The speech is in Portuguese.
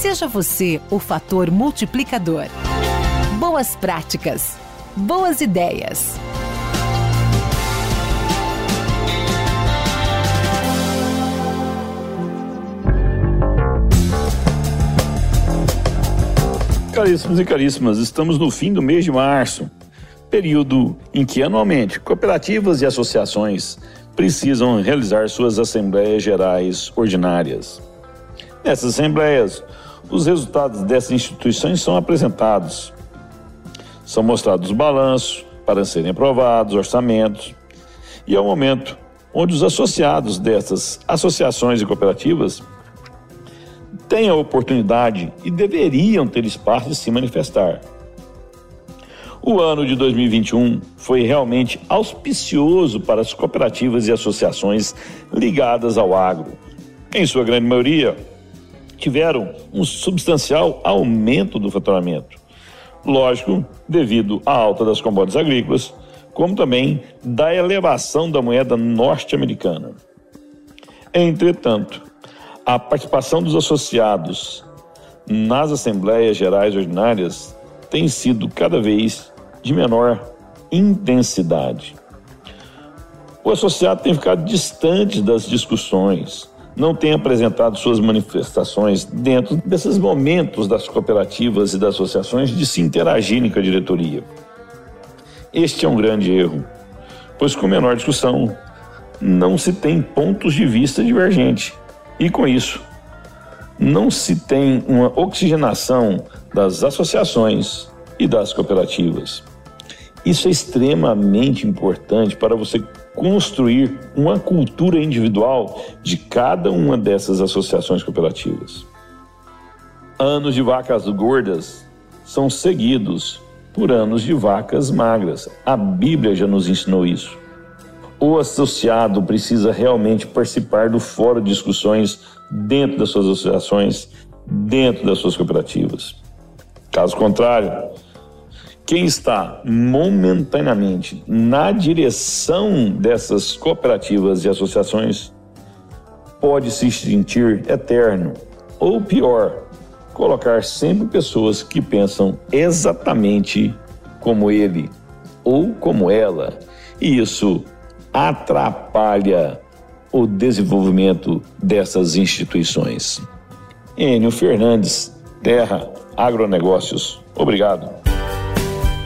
Seja você o fator multiplicador. Boas práticas. Boas ideias. Caríssimos e caríssimas, estamos no fim do mês de março, período em que anualmente cooperativas e associações precisam realizar suas assembleias gerais ordinárias. Nessas assembleias, os resultados dessas instituições são apresentados. São mostrados balanços para serem aprovados, orçamentos. E é o momento onde os associados dessas associações e cooperativas têm a oportunidade e deveriam ter espaço de se manifestar. O ano de 2021 foi realmente auspicioso para as cooperativas e associações ligadas ao agro. Em sua grande maioria, tiveram um substancial aumento do faturamento. Lógico, devido à alta das commodities agrícolas, como também da elevação da moeda norte-americana. Entretanto, a participação dos associados nas assembleias gerais ordinárias tem sido cada vez de menor intensidade. O associado tem ficado distante das discussões, não tem apresentado suas manifestações dentro desses momentos das cooperativas e das associações de se interagirem com a diretoria. Este é um grande erro, pois com menor discussão não se tem pontos de vista divergentes e com isso não se tem uma oxigenação das associações e das cooperativas. Isso é extremamente importante para você construir uma cultura individual de cada uma dessas associações cooperativas. Anos de vacas gordas são seguidos por anos de vacas magras. A Bíblia já nos ensinou isso. O associado precisa realmente participar do fórum de discussões dentro das suas associações, dentro das suas cooperativas. Caso contrário, quem está momentaneamente na direção dessas cooperativas e associações pode se sentir eterno, ou pior, colocar sempre pessoas que pensam exatamente como ele ou como ela, e isso atrapalha o desenvolvimento dessas instituições. Enio Fernandes, Terra Agronegócios. Obrigado.